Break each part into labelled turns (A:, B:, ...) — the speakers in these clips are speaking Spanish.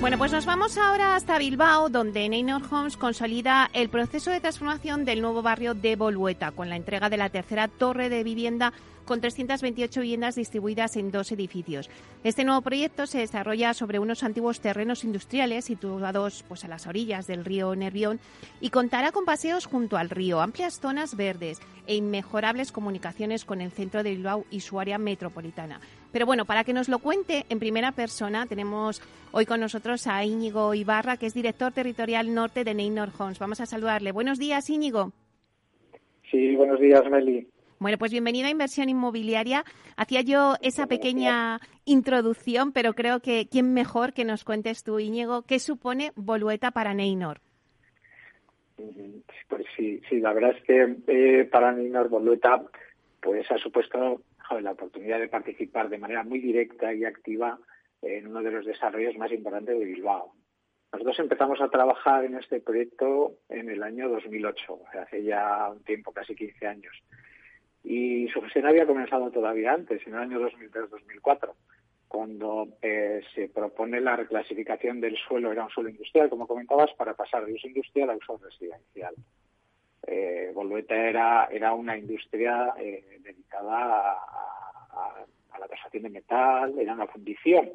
A: Bueno, pues nos vamos ahora hasta Bilbao, donde Neynor Homes consolida el proceso de transformación del nuevo barrio de Bolueta, con la entrega de la tercera torre de vivienda con 328 viviendas distribuidas en dos edificios. Este nuevo proyecto se desarrolla sobre unos antiguos terrenos industriales situados pues, a las orillas del río Nervión y contará con paseos junto al río, amplias zonas verdes e inmejorables comunicaciones con el centro de Bilbao y su área metropolitana. Pero bueno, para que nos lo cuente en primera persona, tenemos hoy con nosotros a Íñigo Ibarra, que es director territorial norte de Neynor Homes. Vamos a saludarle. Buenos días, Íñigo.
B: Sí, buenos días, Meli.
A: Bueno, pues bienvenida a Inversión Inmobiliaria. Hacía yo esa pequeña introducción, pero creo que quién mejor que nos cuentes tú, Íñigo, qué supone Bolueta para Neynor.
B: Pues sí, sí, la verdad es que eh, para Neynor Bolueta pues ha supuesto la oportunidad de participar de manera muy directa y activa en uno de los desarrollos más importantes de Bilbao. Nosotros empezamos a trabajar en este proyecto en el año 2008, hace ya un tiempo, casi 15 años y su gestión había comenzado todavía antes, en el año 2003-2004, cuando eh, se propone la reclasificación del suelo, era un suelo industrial, como comentabas, para pasar de uso industrial a uso residencial. Eh, Bolueta era, era una industria eh, dedicada a, la tasación de metal, era una fundición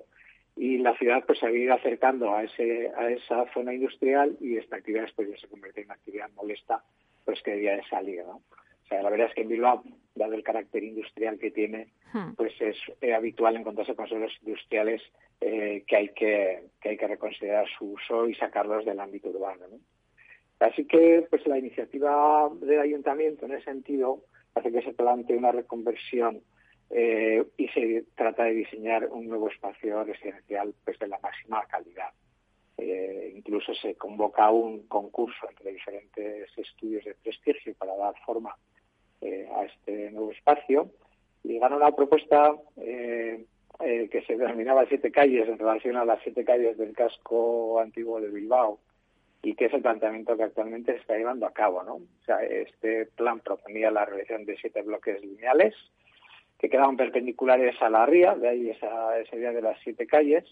B: y la ciudad pues se había ido acercando a ese a esa zona industrial y esta actividad después ya se convirtió en una actividad molesta pues que debía de salir ¿no? o sea la verdad es que en Bilbao dado el carácter industrial que tiene, hmm. pues es habitual encontrarse con suelos industriales eh, que hay que, que hay que reconsiderar su uso y sacarlos del ámbito urbano. Así que pues la iniciativa del ayuntamiento en ese sentido hace que se plantee una reconversión eh, y se trata de diseñar un nuevo espacio residencial pues de la máxima calidad. Eh, incluso se convoca un concurso entre diferentes estudios de prestigio para dar forma eh, a este nuevo espacio y ganó una propuesta que se denominaba Siete Calles en relación a las siete calles del casco antiguo de Bilbao y que es el planteamiento que actualmente se está llevando a cabo. ¿no? O sea, este plan proponía la realización de siete bloques lineales que quedaban perpendiculares a la ría, de ahí esa, esa idea de las siete calles,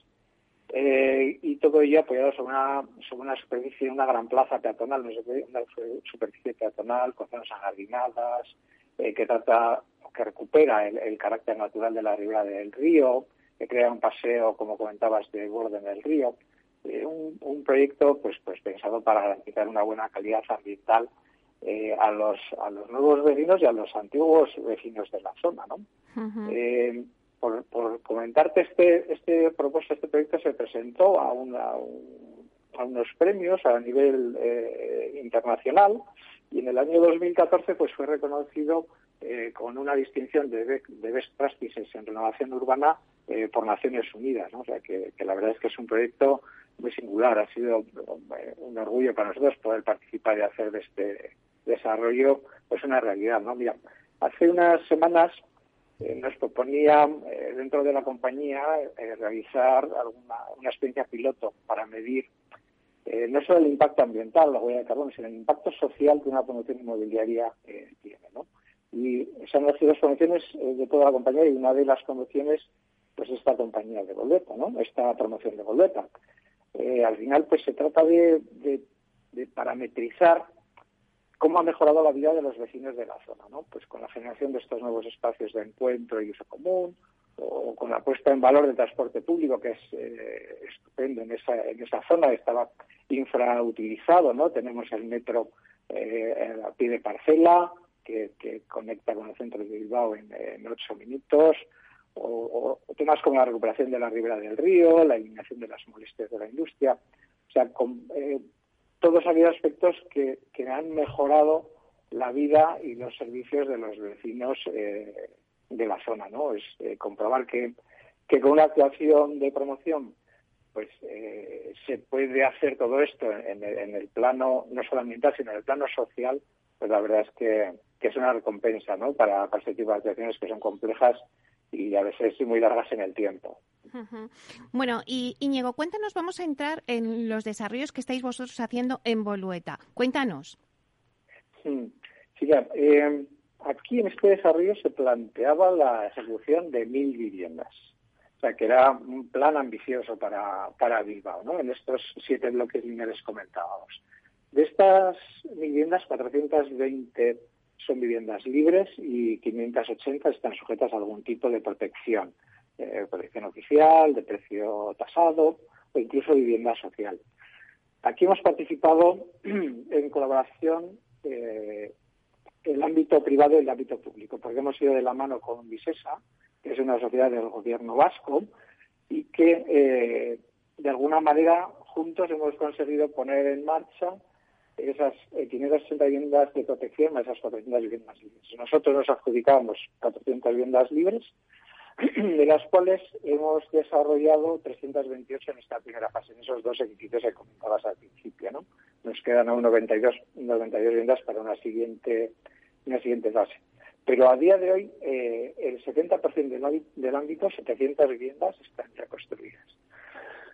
B: eh, y todo ello apoyado sobre una, sobre una superficie, una gran plaza peatonal, una superficie peatonal con zonas ajardinadas, eh, que trata, que recupera el, carácter natural de la ribera del río, que crea un paseo, como comentabas, de borde en el río. Eh, un, un, proyecto pues, pues pensado para garantizar una buena calidad ambiental a los a los nuevos vecinos y a los antiguos vecinos de la zona, ¿no? por, por comentarte este este propuesto, este proyecto se presentó a, una, a unos premios a nivel eh, internacional y en el año 2014 pues fue reconocido eh, con una distinción de, de, Best Practices en renovación urbana eh, por Naciones Unidas. ¿no? O sea que, que, la verdad es que es un proyecto muy singular. Ha sido un orgullo para nosotros poder participar y hacer de este desarrollo pues una realidad. ¿no? Mira, hace unas semanas eh, nos proponía eh, dentro de la compañía eh, realizar alguna, una experiencia piloto para medir no solo el impacto ambiental, la huella de carbono, sino el impacto social que una promoción inmobiliaria tiene. ¿no? Y se han hecho dos promociones de toda la compañía y una de las promociones pues esta compañía de Boleta, ¿no? esta promoción de Boleta. al final pues se trata de, de parametrizar cómo ha mejorado la vida de los vecinos de la zona, ¿no? Pues con la generación de estos nuevos espacios de encuentro y uso común, o con la puesta en valor del transporte público, que es eh, estupendo en esa, en esa zona, estaba infrautilizado, ¿no? Tenemos el metro eh, a pie de parcela, que, conecta con el centro de Bilbao en, ocho minutos, o, temas como la recuperación de la ribera del río, la eliminación de las molestias de la industria. O sea, con, eh, todos aquellos aspectos que, han mejorado la vida y los servicios de los vecinos eh, de la zona, ¿no? Es eh, comprobar que, que con una actuación de promoción pues eh, se puede hacer todo esto en, el plano no solo ambiental sino en el plano social pues la verdad es que que es una recompensa ¿no? para, para este tipo de actuaciones que son complejas y a veces muy largas en el tiempo.
A: Bueno, y Íñigo, cuéntanos, vamos a entrar en los desarrollos que estáis vosotros haciendo en Bolueta. Cuéntanos.
B: Sí, eh, aquí en este desarrollo se planteaba la ejecución de mil viviendas. O sea, que era un plan ambicioso para, para Bilbao, ¿no? En estos siete bloques lineales comentábamos. De estas viviendas, 420 son viviendas libres y 580 están sujetas a algún tipo de protección, eh, protección oficial, de precio tasado o incluso vivienda social. Aquí hemos participado en colaboración eh, el ámbito privado y el ámbito público, porque hemos ido de la mano con Visesa, que es una sociedad del gobierno vasco, y que eh, de alguna manera juntos hemos conseguido poner en marcha esas 560 viviendas de protección a esas 400 viviendas libres. Nosotros nos adjudicábamos 400 viviendas libres, de las cuales hemos desarrollado 328 en esta primera fase, en esos dos edificios que comentabas al principio. ¿no? Nos quedan aún 92, 92 viviendas para una siguiente, una siguiente fase. Pero a día de hoy, eh, el 70% del, del ámbito, 700 viviendas, están reconstruidas.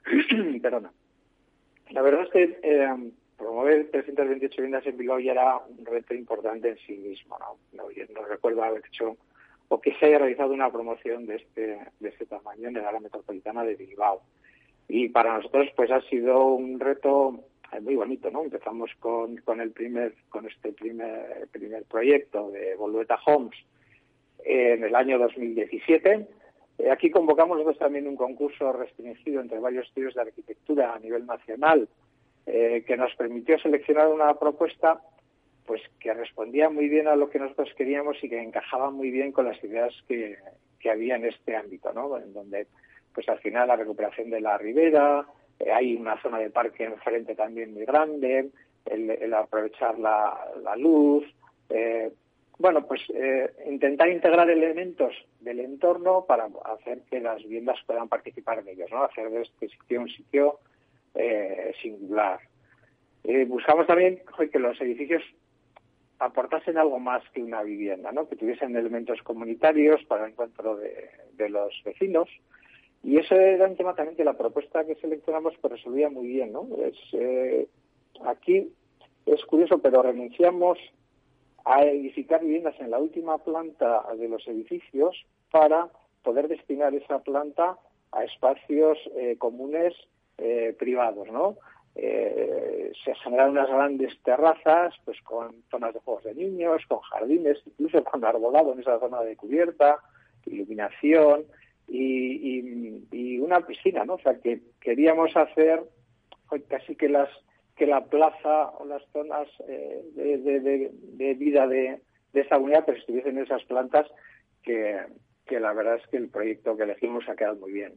B: Perdona. La verdad es que eh, promover 328 viviendas en Bilbao ya era un reto importante en sí mismo. No, no, recuerdo haber hecho o que se haya realizado una promoción de este, de este tamaño en el área metropolitana de Bilbao. Y para nosotros pues ha sido un reto eh, muy bonito, ¿no? Empezamos con, con el primer, con este primer, primer proyecto de Bolueta Homes en el año 2017. Eh, aquí convocamos nosotros también un concurso restringido entre varios estudios de arquitectura a nivel nacional eh, que nos permitió seleccionar una propuesta pues que respondía muy bien a lo que nosotros queríamos y que encajaba muy bien con las ideas que, había en este ámbito, ¿no? En donde, pues al final la recuperación de la ribera, eh, hay una zona de parque enfrente también muy grande, el, aprovechar la, luz, eh, bueno, pues intentar integrar elementos del entorno para hacer que las viviendas puedan participar en ellos, ¿no? Hacer de este sitio un sitio eh, singular. Eh, buscamos también que los edificios aportasen algo más que una vivienda, ¿no? que tuviesen elementos comunitarios para el encuentro de, los vecinos. Y ese era un tema también que la propuesta que seleccionamos pues resolvía muy bien. ¿no? Es, eh, aquí es curioso, pero renunciamos a edificar viviendas en la última planta de los edificios para poder destinar esa planta a espacios comunes eh, privados, ¿no? Eh, se generan unas grandes terrazas, pues con zonas de juegos de niños, con jardines, incluso con arbolado en esa zona de cubierta, iluminación y, una piscina, ¿no? O sea, que queríamos hacer casi que las que la plaza o las zonas eh, de, vida de, esa unidad pues estuviesen en esas plantas que la verdad es que el proyecto que elegimos ha quedado muy bien.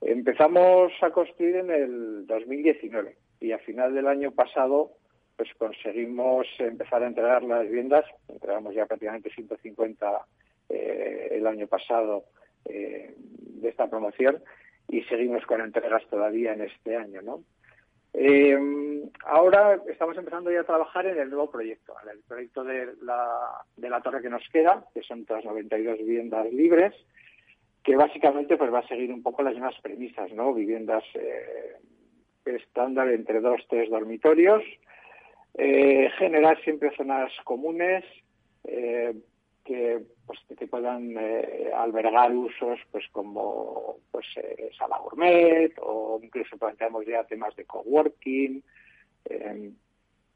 B: Empezamos a construir en el 2019 y a final del año pasado pues conseguimos empezar a entregar las viviendas, entregamos ya prácticamente 150 eh, el año pasado eh, de esta promoción y seguimos con entregas todavía en este año, ¿no? Eh, ahora estamos empezando ya a trabajar en el nuevo proyecto, en el proyecto de la, de la torre que nos queda, que son todas 92 viviendas libres, que básicamente pues va a seguir un poco las mismas premisas, ¿no? Viviendas eh, estándar entre dos, tres dormitorios, eh, generar siempre zonas comunes eh, que pues que puedan albergar usos pues como pues sala gourmet o incluso planteamos ya temas de coworking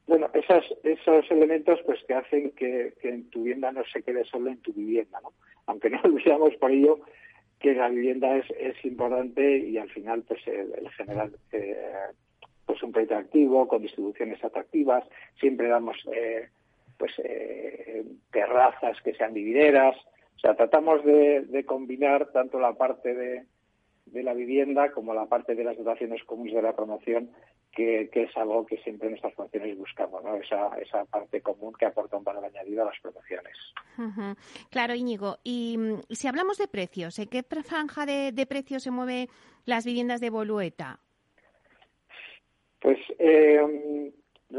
B: bueno esos esos elementos pues que hacen que, que en tu vivienda no se quede solo en tu vivienda no aunque no olvidamos por ello que la vivienda es, es importante y al final pues el, general eh, pues un proyecto activo con distribuciones atractivas. Siempre damos eh, pues eh, terrazas que sean vivideras. O sea tratamos de combinar tanto la parte de de la vivienda como la parte de las dotaciones comunes de la promoción, que, es algo que siempre en nuestras funciones buscamos, ¿no? esa, esa parte común que aporta un valor añadido a las promociones.
A: Claro, Íñigo. Y, si hablamos de precios, ¿en qué franja de, de precios se mueven las viviendas de Bolueta?
B: Pues eh,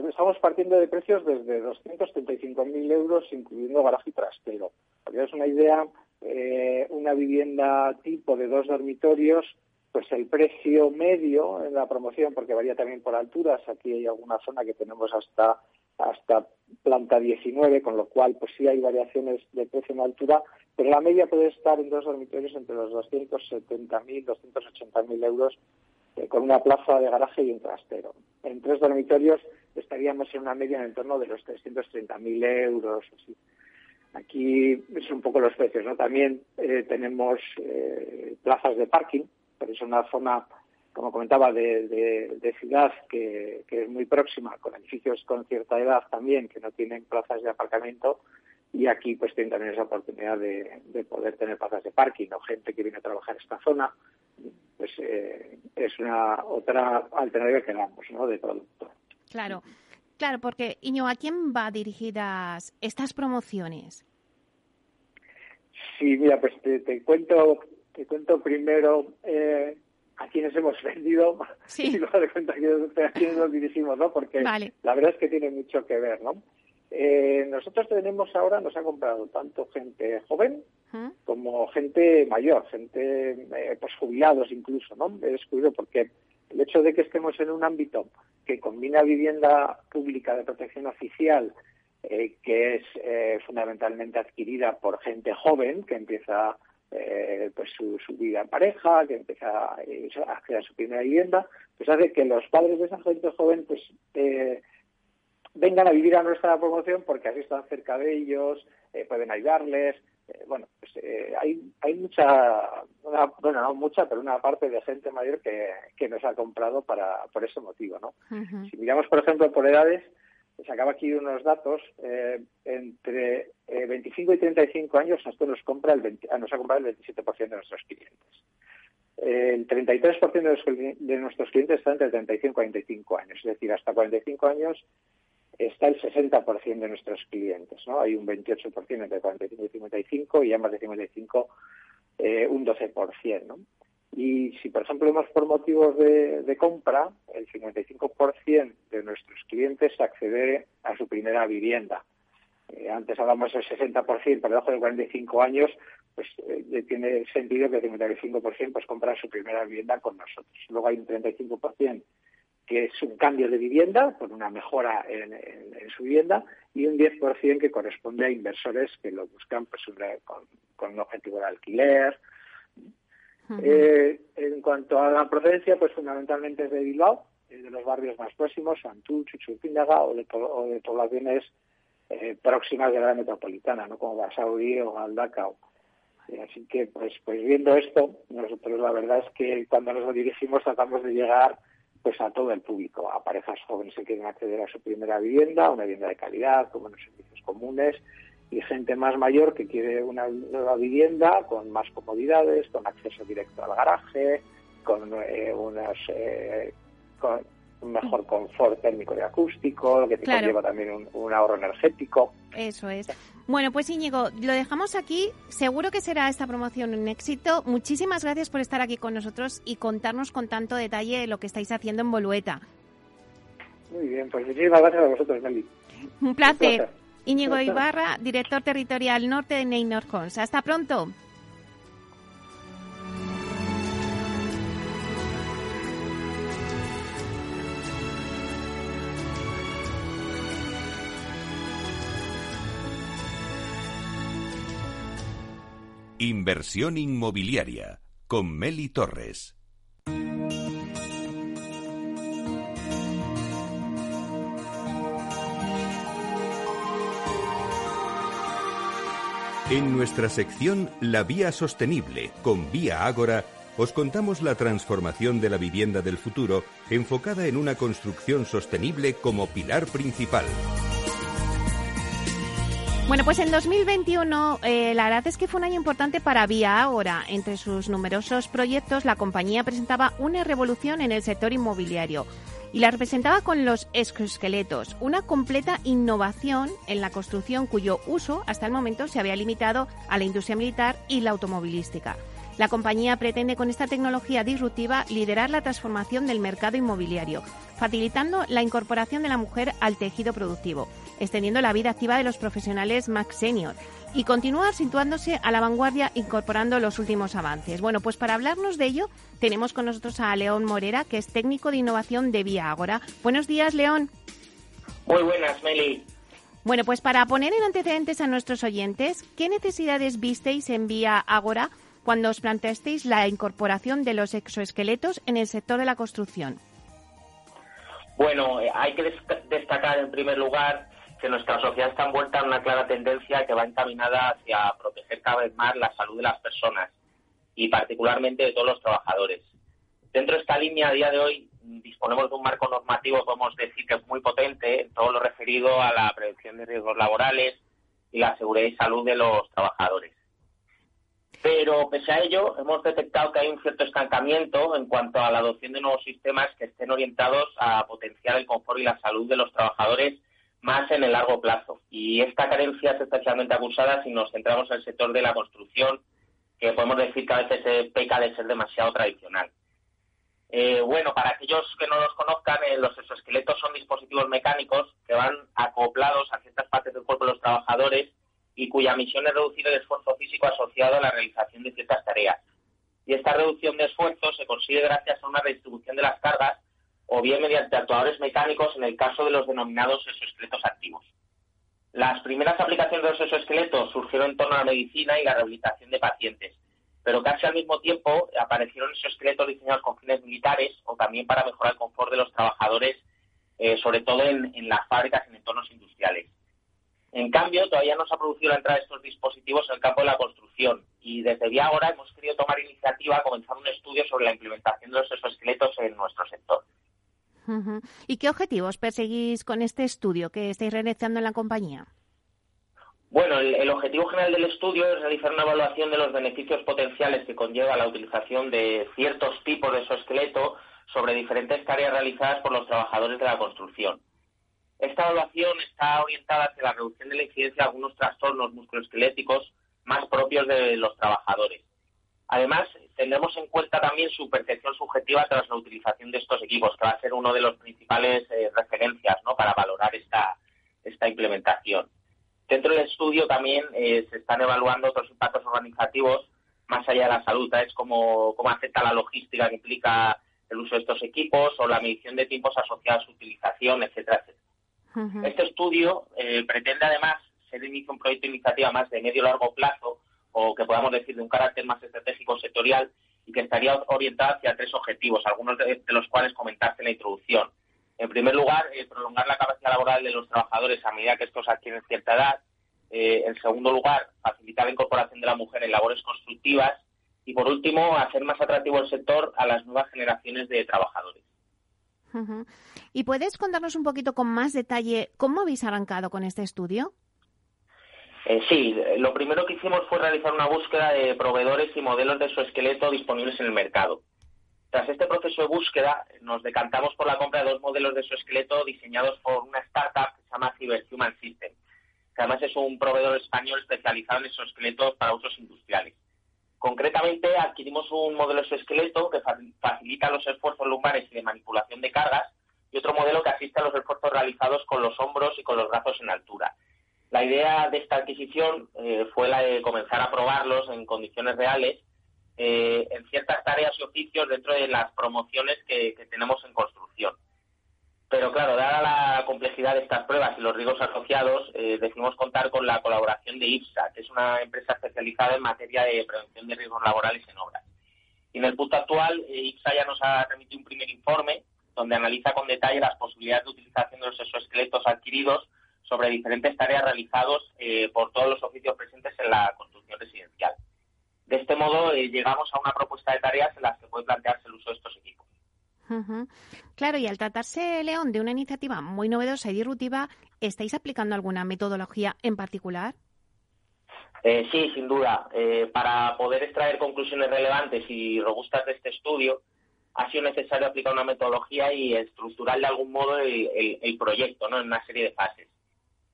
B: Estamos partiendo de precios desde 235.000 euros, incluyendo garaje y trastero. Para es una idea, eh, una vivienda tipo de dos dormitorios, pues el precio medio en la promoción, porque varía también por alturas, aquí hay alguna zona que tenemos hasta hasta planta 19, con lo cual pues sí hay variaciones de precio en altura, pero la media puede estar en dos dormitorios entre los 270.000, 280.000 euros eh, con una plaza de garaje y un trastero. En tres dormitorios estaríamos en una media en el torno de los 330.000 euros. Aquí son un poco los precios. ¿no? También eh, tenemos eh, plazas de parking, pero es una zona, como comentaba, de, ciudad que, es muy próxima, con edificios con cierta edad también, que no tienen plazas de aparcamiento. Y aquí pues tienen también esa oportunidad de, de poder tener plazas de parking o gente que viene a trabajar en esta zona pues eh, es una otra alternativa que damos ¿no? de producto.
A: Claro, claro, porque Iño, ¿a quién va dirigidas estas promociones?
B: Sí, mira, pues te, cuento, te cuento primero eh, a quienes hemos vendido y luego te cuento a quiénes nos dirigimos, ¿no? Porque la verdad es que tiene mucho que ver, ¿no? Eh, nosotros tenemos ahora, nos ha comprado tanto gente joven como gente mayor, gente eh, pues jubilados incluso, ¿no? He descubierto porque el hecho de que estemos en un ámbito que combina vivienda pública de protección oficial, eh, que es eh, fundamentalmente adquirida por gente joven que empieza eh, pues su, vida en pareja, que empieza a, a su primera vivienda, pues hace que los padres de esa gente joven pues vengan a vivir a nuestra promoción porque así están cerca de ellos, pueden ayudarles, eh, bueno, pues eh, hay, hay mucha, bueno, no mucha, pero una parte de gente mayor que, que nos ha comprado para, por ese motivo, ¿no? Si miramos, por ejemplo, por edades, sacaba aquí unos datos, eh, entre 25 y 35 años esto nos, compra el nos ha comprado el 27% de nuestros clientes. El 33% de, de nuestros clientes está entre 35 y 45 años, es decir, hasta 45 años está el 60% de nuestros clientes, ¿no? Hay un 28% entre 45 y 55 y ya más de 55 eh, un 12%, ¿no? Y si, por ejemplo, vemos por motivos de, compra, el 55% de nuestros clientes accede a su primera vivienda. Eh, antes hablamos del 60%, por debajo de 45 años, pues eh, tiene sentido que el 55% pues compra su primera vivienda con nosotros. Luego hay un 35% que es un cambio de vivienda por una mejora en, su vivienda y un 10% que corresponde a inversores que lo buscan pues, con, con un objetivo de alquiler. Eh, en cuanto a la procedencia, pues fundamentalmente es de Bilbao, de los barrios más próximos, Antú, Chuchupíndaga o de, o de poblaciones eh, próximas de la metropolitana, ¿no? como Basauri o Galdacao. Eh, así que, pues, pues viendo esto, nosotros la verdad es que cuando nos dirigimos tratamos de llegar pues a todo el público, a parejas jóvenes que quieren acceder a su primera vivienda, una vivienda de calidad, con buenos servicios comunes, y gente más mayor que quiere una nueva vivienda con más comodidades, con acceso directo al garaje, con eh, unas eh, con un mejor confort térmico y acústico, que te conlleva también un ahorro energético.
A: Eso es. Bueno, pues Íñigo, lo dejamos aquí. Seguro que será esta promoción un éxito. Muchísimas gracias por estar aquí con nosotros y contarnos con tanto detalle lo que estáis haciendo en Bolueta.
B: Muy bien, pues muchísimas gracias a vosotros, Meli.
A: Un placer. Íñigo Ibarra, director territorial norte de Neynor Homes. Hasta pronto.
C: Inversión inmobiliaria con Meli Torres. En nuestra sección La Vía Sostenible con Vía Ágora, os contamos la transformación de la vivienda del futuro enfocada en una construcción sostenible como pilar principal.
A: Bueno, pues en 2021 eh, la verdad es que fue un año importante para Vía Ahora. Entre sus numerosos proyectos, la compañía presentaba una revolución en el sector inmobiliario y la representaba con los exoesqueletos, una completa innovación en la construcción cuyo uso hasta el momento se había limitado a la industria militar y la automovilística. La compañía pretende con esta tecnología disruptiva liderar la transformación del mercado inmobiliario, facilitando la incorporación de la mujer al tejido productivo, extendiendo la vida activa de los profesionales más senior y continúa situándose a la vanguardia incorporando los últimos avances. Bueno, pues para hablarnos de ello tenemos con nosotros a León Morera, que es técnico de innovación de Vía Agora. Buenos días, León.
D: Muy buenas, Meli.
A: Bueno, pues para poner en antecedentes a nuestros oyentes, ¿qué necesidades visteis en Vía Agora cuando os planteasteis la incorporación de los exoesqueletos en el sector de la construcción?
D: Bueno, eh, hay que destacar en primer lugar que nuestra sociedad está envuelta en una clara tendencia que va encaminada hacia proteger cada vez más la salud de las personas y particularmente de todos los trabajadores. Dentro de esta línea, a día de hoy, disponemos de un marco normativo, podemos decir que es muy potente en todo lo referido a la prevención de riesgos laborales y la seguridad y salud de los trabajadores. Pero pese a ello, hemos detectado que hay un cierto estancamiento en cuanto a la adopción de nuevos sistemas que estén orientados a potenciar el confort y la salud de los trabajadores más en el largo plazo. Y esta carencia es especialmente acusada si nos centramos en el sector de la construcción, que podemos decir que a veces se peca de ser demasiado tradicional. Eh, bueno, para aquellos que no los conozcan, eh, los exoesqueletos son dispositivos mecánicos que van acoplados a ciertas partes del cuerpo de los trabajadores y cuya misión es reducir el esfuerzo físico asociado a la realización de ciertas tareas. Y esta reducción de esfuerzo se consigue gracias a una redistribución de las cargas o bien mediante actuadores mecánicos en el caso de los denominados exoesqueletos activos. Las primeras aplicaciones de los exoesqueletos surgieron en torno a la medicina y la rehabilitación de pacientes, pero casi al mismo tiempo aparecieron exoesqueletos diseñados con fines militares o también para mejorar el confort de los trabajadores, eh, sobre todo en, las fábricas en entornos industriales. En cambio, todavía no se ha producido la entrada de estos dispositivos en el campo de la construcción y desde ya ahora hemos querido tomar iniciativa a comenzar un estudio sobre la implementación de los exoesqueletos en nuestro sector.
A: ¿Y qué objetivos perseguís con este estudio que estáis realizando en la compañía?
D: Bueno, el, objetivo general del estudio es realizar una evaluación de los beneficios potenciales que conlleva la utilización de ciertos tipos de exoesqueleto sobre diferentes tareas realizadas por los trabajadores de la construcción. Esta evaluación está orientada hacia la reducción de la incidencia de algunos trastornos musculoesqueléticos más propios de los trabajadores. Además, tendremos en cuenta también su percepción subjetiva tras la utilización de estos equipos, que va a ser uno de los principales eh, referencias ¿no? para valorar esta, esta implementación. Dentro del estudio también eh, se están evaluando otros impactos organizativos más allá de la salud, es como cómo afecta la logística que implica el uso de estos equipos o la medición de tiempos asociados a su utilización, etcétera, etcétera. Este estudio eh, pretende además ser inicio un proyecto de iniciativa más de medio largo plazo o que podamos decir de un carácter más estratégico sectorial y que estaría orientada hacia tres objetivos, algunos de, los cuales comentaste en la introducción. En primer lugar, eh, prolongar la capacidad laboral de los trabajadores a medida que estos adquieren cierta edad. Eh, en segundo lugar, facilitar la incorporación de la mujer en labores constructivas. Y por último, hacer más atractivo el sector a las nuevas generaciones de trabajadores.
A: ¿Y puedes contarnos un poquito con más detalle cómo habéis arrancado con este estudio?
D: Eh, sí, lo primero que hicimos fue realizar una búsqueda de proveedores y modelos de su esqueleto disponibles en el mercado. Tras este proceso de búsqueda, nos decantamos por la compra de dos modelos de su esqueleto diseñados por una startup que se llama Cyberhuman System, que además es un proveedor español especializado en exoesqueletos para usos industriales. Concretamente, adquirimos un modelo de exoesqueleto que facilita los esfuerzos lumbares y de manipulación de cargas y otro modelo que asiste a los esfuerzos realizados con los hombros y con los brazos en altura. La idea de esta adquisición eh, fue la de comenzar a probarlos en condiciones reales eh, en ciertas tareas y oficios dentro de las promociones que, tenemos en construcción. Pero claro, dada la complejidad de estas pruebas y los riesgos asociados, eh, decidimos contar con la colaboración de IPSA, que es una empresa especializada en materia de prevención de riesgos laborales en obras. Y en el punto actual, IPSA ya nos ha remitido un primer informe donde analiza con detalle las posibilidades de utilización de los exoesqueletos adquiridos sobre diferentes tareas realizadas eh, por todos los oficios presentes en la construcción residencial. De este modo, eh, llegamos a una propuesta de tareas en las que puede plantearse el uso de estos equipos.
A: Claro, y al tratarse, León, de una iniciativa muy novedosa y disruptiva, ¿estáis aplicando alguna metodología en particular?
D: Eh, sí, sin duda. para poder extraer conclusiones relevantes y robustas de este estudio, ha sido necesario aplicar una metodología y estructurar de algún modo el, el proyecto ¿no? en una serie de fases.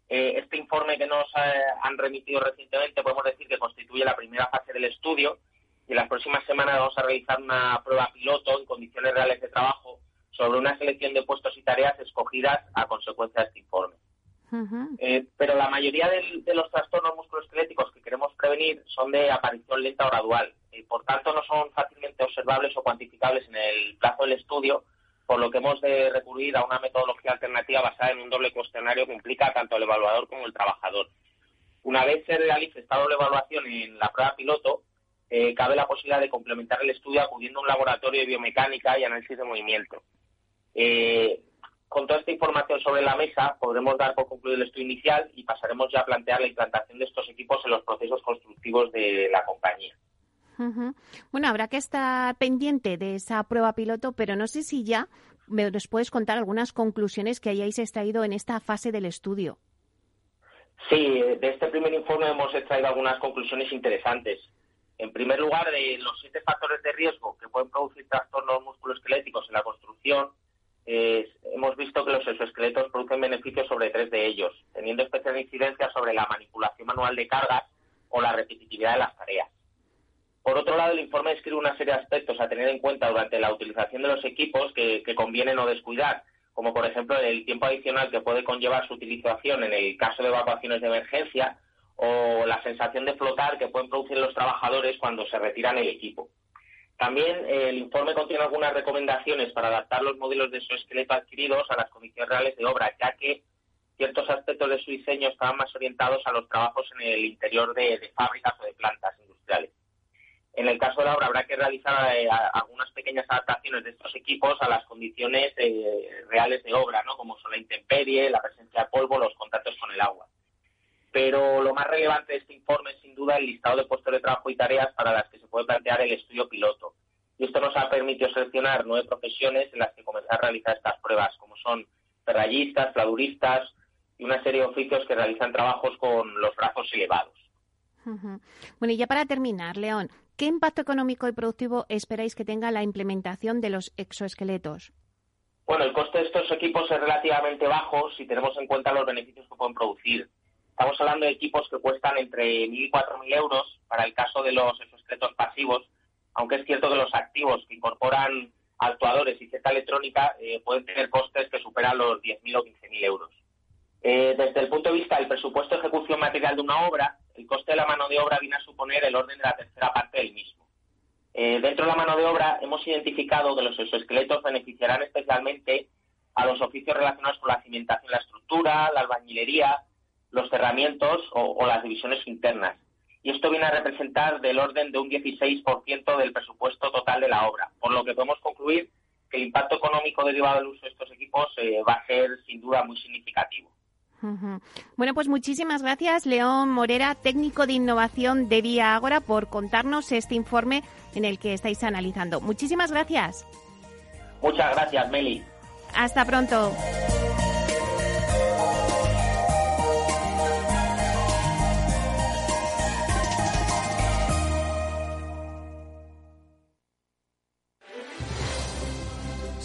D: Eh, este informe que nos eh, han remitido recientemente podemos decir que constituye la primera fase del estudio y en las próximas semanas vamos a realizar una prueba piloto en condiciones reales de trabajo sobre una selección de puestos y tareas escogidas a consecuencia de este informe. Eh, pero la mayoría de, los trastornos musculoesqueléticos que queremos prevenir son de aparición lenta o gradual y por tanto no son fácilmente observables o cuantificables en el plazo del estudio, por lo que hemos de recurrir a una metodología alternativa basada en un doble cuestionario que implica tanto el evaluador como el trabajador. Una vez se realice esta doble evaluación en la prueba piloto, eh, cabe la posibilidad de complementar el estudio acudiendo a un laboratorio de biomecánica y análisis de movimiento. Eh, con toda esta información sobre la mesa, podremos dar por concluido el estudio inicial y pasaremos ya a plantear la implantación de estos equipos en los procesos constructivos de la compañía.
A: Bueno, habrá que estar pendiente de esa prueba piloto, pero no sé si ya nos puedes contar algunas conclusiones que hayáis extraído en esta fase del estudio.
D: Sí, de este primer informe hemos extraído algunas conclusiones interesantes. En primer lugar, de los siete factores de riesgo que pueden producir trastornos musculoesqueléticos en la construcción, hemos visto que los exoesqueletos producen beneficios sobre tres de ellos, teniendo especial incidencia sobre la manipulación manual de cargas o la repetitividad de las tareas. Por otro lado, el informe describe una serie de aspectos a tener en cuenta durante la utilización de los equipos que, conviene no descuidar, como por ejemplo el tiempo adicional que puede conllevar su utilización en el caso de evacuaciones de emergencia o la sensación de flotar que pueden producir los trabajadores cuando se retiran el equipo. También eh, el informe contiene algunas recomendaciones para adaptar los modelos de su esqueleto adquiridos a las condiciones reales de obra, ya que ciertos aspectos de su diseño estaban más orientados a los trabajos en el interior de, fábricas o de plantas industriales. En el caso de la obra habrá que realizar eh, algunas pequeñas adaptaciones de estos equipos a las condiciones eh, reales de obra, ¿no? como son la intemperie, la presencia de polvo, los contactos con el agua. Pero lo más relevante de este informe es sin duda el listado de puestos de trabajo y tareas para las que se puede plantear el estudio piloto. Y esto nos ha permitido seleccionar nueve profesiones en las que comenzar a realizar estas pruebas, como son ferrallistas, fladuristas y una serie de oficios que realizan trabajos con los brazos elevados.
A: Bueno, y ya para terminar, León, ¿qué impacto económico y productivo esperáis que tenga la implementación de los exoesqueletos?
D: Bueno, el coste de estos equipos es relativamente bajo si tenemos en cuenta los beneficios que pueden producir. Estamos hablando de equipos que cuestan entre 1.000 y 4.000 euros para el caso de los exoesqueletos pasivos, aunque es cierto que los activos que incorporan actuadores y Z electrónica eh, pueden tener costes que superan los 10.000 o 15.000 euros. Eh, desde el punto de vista del presupuesto de ejecución material de una obra, el coste de la mano de obra viene a suponer el orden de la tercera parte del mismo. Eh, dentro de la mano de obra hemos identificado que los exoesqueletos beneficiarán especialmente a los oficios relacionados con la cimentación la estructura, la albañilería, los cerramientos o, las divisiones internas. Y esto viene a representar del orden de un 16% del presupuesto total de la obra, por lo que podemos concluir que el impacto económico derivado del uso de estos equipos eh, va a ser sin duda muy significativo.
A: Bueno, pues muchísimas gracias, León Morera, técnico de innovación de Vía Ágora, por contarnos este informe en el que estáis analizando. Muchísimas gracias.
D: Muchas gracias, Meli.
A: Hasta pronto.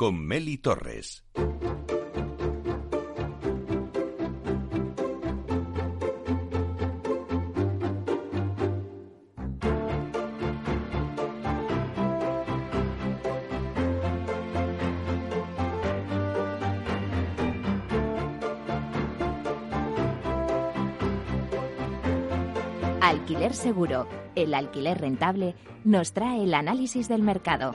C: con Meli Torres.
E: Alquiler Seguro, el alquiler rentable, nos trae el análisis del mercado.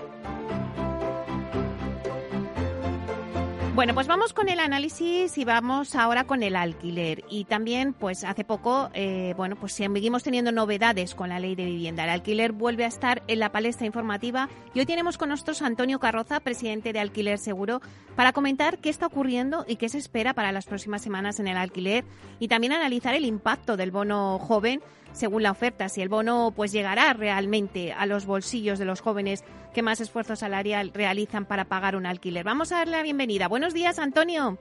A: Bueno, pues vamos con el análisis y vamos ahora con el alquiler. Y también, pues hace poco, eh, bueno, pues seguimos teniendo novedades con la ley de vivienda. El alquiler vuelve a estar en la palestra informativa y hoy tenemos con nosotros a Antonio Carroza, presidente de Alquiler Seguro, para comentar qué está ocurriendo y qué se espera para las próximas semanas en el alquiler y también analizar el impacto del bono joven según la oferta, si el bono pues llegará realmente a los bolsillos de los jóvenes que más esfuerzo salarial realizan para pagar un alquiler. Vamos a darle la bienvenida. Buenos días, Antonio.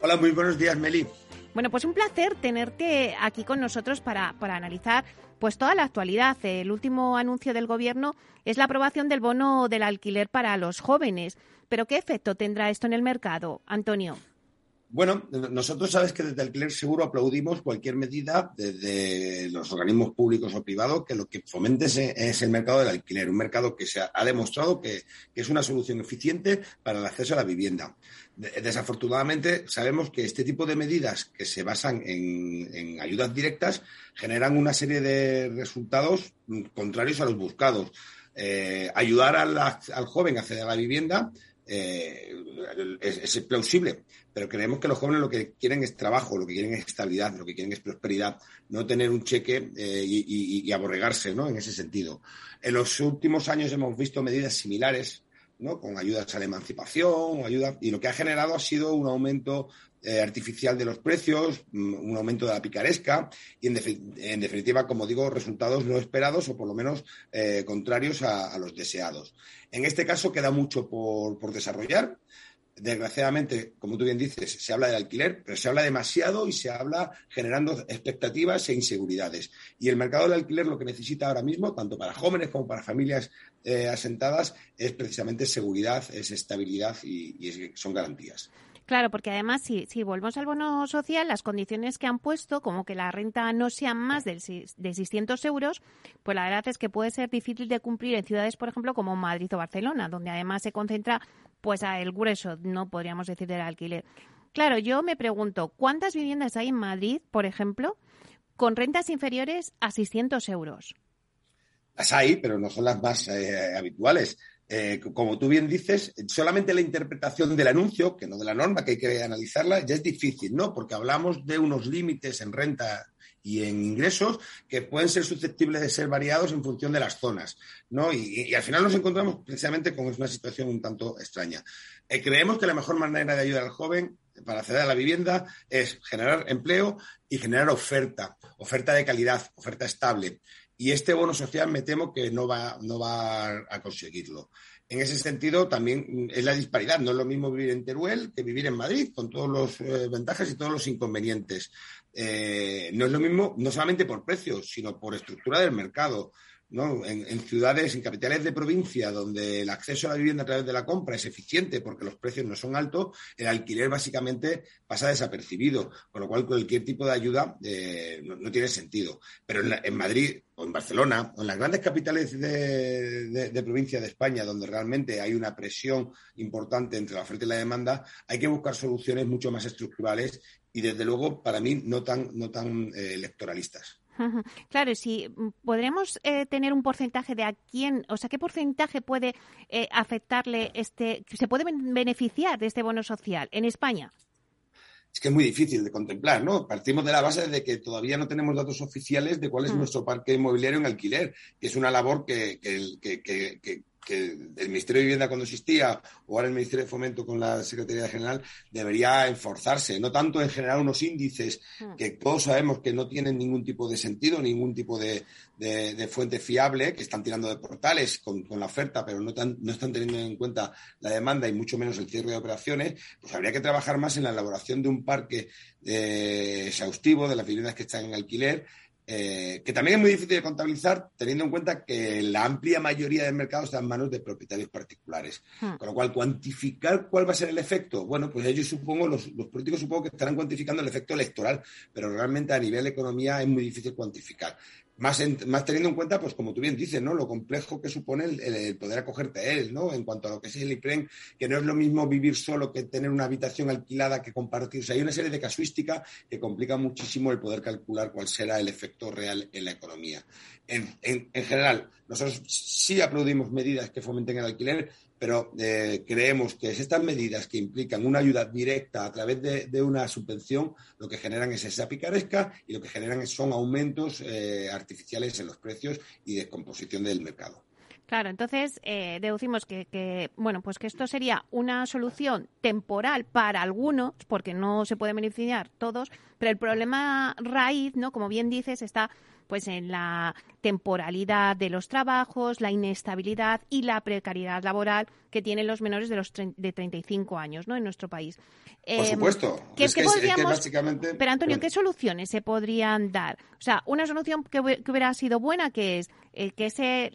F: Hola, muy buenos días, Meli.
A: Bueno, pues un placer tenerte aquí con nosotros para, para analizar pues toda la actualidad. El último anuncio del Gobierno es la aprobación del bono del alquiler para los jóvenes. Pero ¿qué efecto tendrá esto en el mercado, Antonio?
F: Bueno, nosotros sabes que desde Alquiler Seguro aplaudimos cualquier medida desde los organismos públicos o privados que lo que fomente es el mercado del alquiler, un mercado que se ha, demostrado que, es una solución eficiente para el acceso a la vivienda. Desafortunadamente, sabemos que este tipo de medidas que se basan en, ayudas directas generan una serie de resultados contrarios a los buscados. Eh, ayudar al joven a acceder a la vivienda eh, es, plausible, pero creemos que los jóvenes lo que quieren es trabajo, lo que quieren es estabilidad, lo que quieren es prosperidad, no tener un cheque eh, y, aborregarse ¿no? en ese sentido. En los últimos años hemos visto medidas similares ¿no? con ayudas a la emancipación, ayuda, y lo que ha generado ha sido un aumento eh, artificial de los precios, mm, un aumento de la picaresca y, en, definitiva, como digo, resultados no esperados o por lo menos eh, contrarios a, los deseados. En este caso queda mucho por, desarrollar. Desgraciadamente, como tú bien dices, se habla del alquiler, pero se habla demasiado y se habla generando expectativas e inseguridades. Y el mercado del alquiler lo que necesita ahora mismo, tanto para jóvenes como para familias eh, asentadas, es precisamente seguridad, es estabilidad y son garantías.
A: Claro, porque además, si, si volvemos al bono social, las condiciones que han puesto, como que la renta no sea más de 600 euros, pues la verdad es que puede ser difícil de cumplir en ciudades, por ejemplo, como Madrid o Barcelona, donde además se concentra pues el grueso, no podríamos decir, del alquiler. Claro, yo me pregunto, ¿cuántas viviendas hay en Madrid, por ejemplo, con rentas inferiores a 600 euros?
F: Las hay, pero no son las más eh, habituales. Eh, como tú bien dices, solamente la interpretación del anuncio, que no de la norma, que hay que analizarla, ya es difícil, ¿no? Porque hablamos de unos límites en renta y en ingresos que pueden ser susceptibles de ser variados en función de las zonas, ¿no? Y, al final nos encontramos precisamente con una situación un tanto extraña. Eh, creemos que la mejor manera de ayudar al joven para acceder a la vivienda es generar empleo y generar oferta, oferta de calidad, oferta estable. Y este bono social me temo que no va, no va a conseguirlo. En ese sentido, también es la disparidad. No es lo mismo vivir en Teruel que vivir en Madrid, con todas las eh, ventajas y todos los inconvenientes. Eh, no es lo mismo, no solamente por precios, sino por estructura del mercado. ¿No? En, ciudades, en capitales de provincia, donde el acceso a la vivienda a través de la compra es eficiente porque los precios no son altos, el alquiler básicamente pasa desapercibido, con lo cual cualquier tipo de ayuda eh, no, tiene sentido. Pero en, Madrid o en Barcelona o en las grandes capitales de, provincia de España, donde realmente hay una presión importante entre la oferta y la demanda, hay que buscar soluciones mucho más estructurales y, desde luego, para mí, no tan, no tan eh, electoralistas.
A: Claro, si mm, podremos eh, tener un porcentaje de a quién, o sea, qué porcentaje puede eh, afectarle este, se puede beneficiar de este bono social en España.
F: Es que es muy difícil de contemplar, ¿no? Partimos de la base de que todavía no tenemos datos oficiales de cuál es mm. nuestro parque inmobiliario en alquiler, que es una labor que, que que el Ministerio de Vivienda cuando existía o ahora el Ministerio de Fomento con la Secretaría General debería enforzarse, no tanto en generar unos índices hmm. que todos sabemos que no tienen ningún tipo de sentido, ningún tipo de, fuente fiable, que están tirando de portales con, la oferta, pero no, no están teniendo en cuenta la demanda y mucho menos el cierre de operaciones, pues habría que trabajar más en la elaboración de un parque eh, exhaustivo de las viviendas que están en alquiler eh, que también es muy difícil de contabilizar teniendo en cuenta que la amplia mayoría del mercado está en manos de propietarios particulares. Hmm. Con lo cual, cuantificar cuál va a ser el efecto, bueno, pues ellos supongo, los, los, políticos supongo que estarán cuantificando el efecto electoral, pero realmente a nivel de economía es muy difícil cuantificar. Más, más teniendo en cuenta, pues como tú bien dices, ¿no? Lo complejo que supone el, poder acogerte a él, ¿no? En cuanto a lo que es el IPREN, que no es lo mismo vivir solo que tener una habitación alquilada que compartir. O sea, hay una serie de casuísticas que complican muchísimo el poder calcular cuál será el efecto real en la economía. En, en, en general, nosotros sí aplaudimos medidas que fomenten el alquiler, pero eh, creemos que estas medidas que implican una ayuda directa a través de, una subvención, lo que generan es esa picaresca y lo que generan son aumentos eh, artificiales en los precios y descomposición del mercado.
A: Claro, entonces eh, deducimos que, que, bueno, pues que esto sería una solución temporal para algunos, porque no se puede beneficiar todos, pero el problema raíz, ¿no? Como bien dices, está pues en la temporalidad de los trabajos, la inestabilidad y la precariedad laboral que tienen los menores de los de 35 años, ¿no? En nuestro país.
F: Por em, supuesto. es, que, básicamente...
A: Pero Antonio, ¿qué soluciones se podrían dar? O sea, una solución que, hubiera sido buena, que es eh, que ese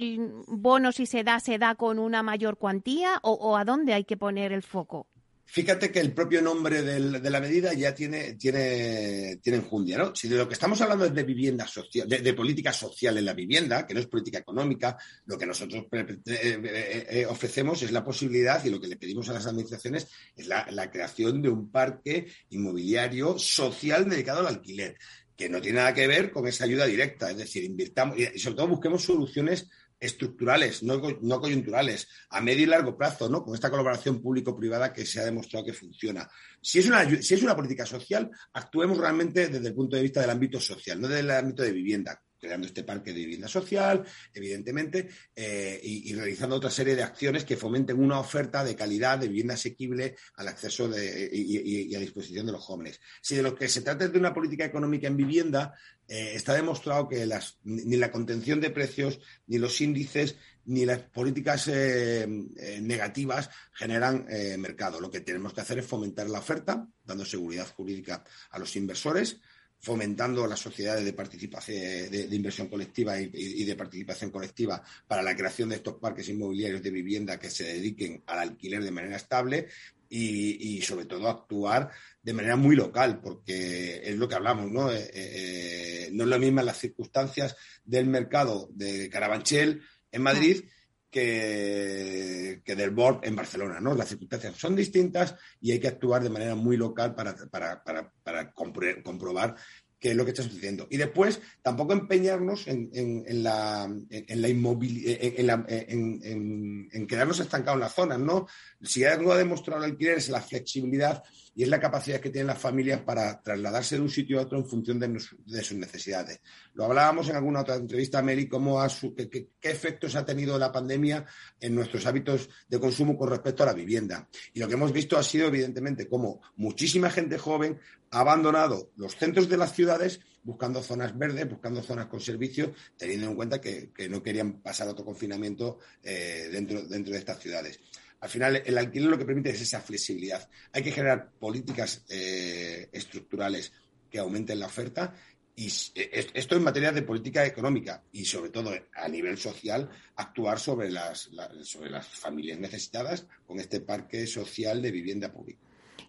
A: bono si se da se da con una mayor cuantía o a dónde hay que poner el foco.
F: Fíjate que el propio nombre de la medida ya tiene, tiene, tiene enjundia, ¿no? Si de lo que estamos hablando es de vivienda social, de, política social en la vivienda, que no es política económica, lo que nosotros eh, eh, eh, ofrecemos es la posibilidad y lo que le pedimos a las administraciones es la, la creación de un parque inmobiliario social dedicado al alquiler, que no tiene nada que ver con esa ayuda directa, es decir, invirtamos y sobre todo busquemos soluciones estructurales, no, coyunturales, a medio y largo plazo, ¿no? Con esta colaboración público-privada que se ha demostrado que funciona. Si es, una, si es una política social, actuemos realmente desde el punto de vista del ámbito social, no desde el ámbito de vivienda creando este parque de vivienda social, evidentemente, eh, y, realizando otra serie de acciones que fomenten una oferta de calidad de vivienda asequible al acceso y, a disposición de los jóvenes. Si de lo que se trata es de una política económica en vivienda, eh, está demostrado que ni la contención de precios, ni los índices, ni las políticas eh, negativas generan mercado. Lo que tenemos que hacer es fomentar la oferta, dando seguridad jurídica a los inversores, fomentando las sociedades de participación de, inversión colectiva y, de participación colectiva para la creación de estos parques inmobiliarios de vivienda que se dediquen al alquiler de manera estable y, sobre todo actuar de manera muy local, porque es lo que hablamos, ¿no? Eh, eh, no es lo mismo las circunstancias del mercado de Carabanchel en Madrid que, del BORD en Barcelona, ¿no? Las circunstancias son distintas y hay que actuar de manera muy local para, para, comprobar qué es lo que está sucediendo. Y después, tampoco empeñarnos en, la, en, la en, quedarnos estancados en las zonas, ¿no? Si algo ha demostrado el alquiler es la flexibilidad y es la capacidad que tienen las familias para trasladarse de un sitio a otro en función de, sus necesidades. Lo hablábamos en alguna otra entrevista, Mary, cómo qué, efectos ha tenido la pandemia en nuestros hábitos de consumo con respecto a la vivienda. Y lo que hemos visto ha sido, evidentemente, cómo muchísima gente joven ha abandonado los centros de las ciudades buscando zonas verdes, buscando zonas con servicios, teniendo en cuenta que, no querían pasar otro confinamiento eh, dentro, dentro de estas ciudades. Al final, el alquiler lo que permite es esa flexibilidad. Hay que generar políticas eh, estructurales que aumenten la oferta Y esto en materia de política económica y sobre todo a nivel social, actuar sobre las, sobre las familias necesitadas con este parque social de vivienda pública.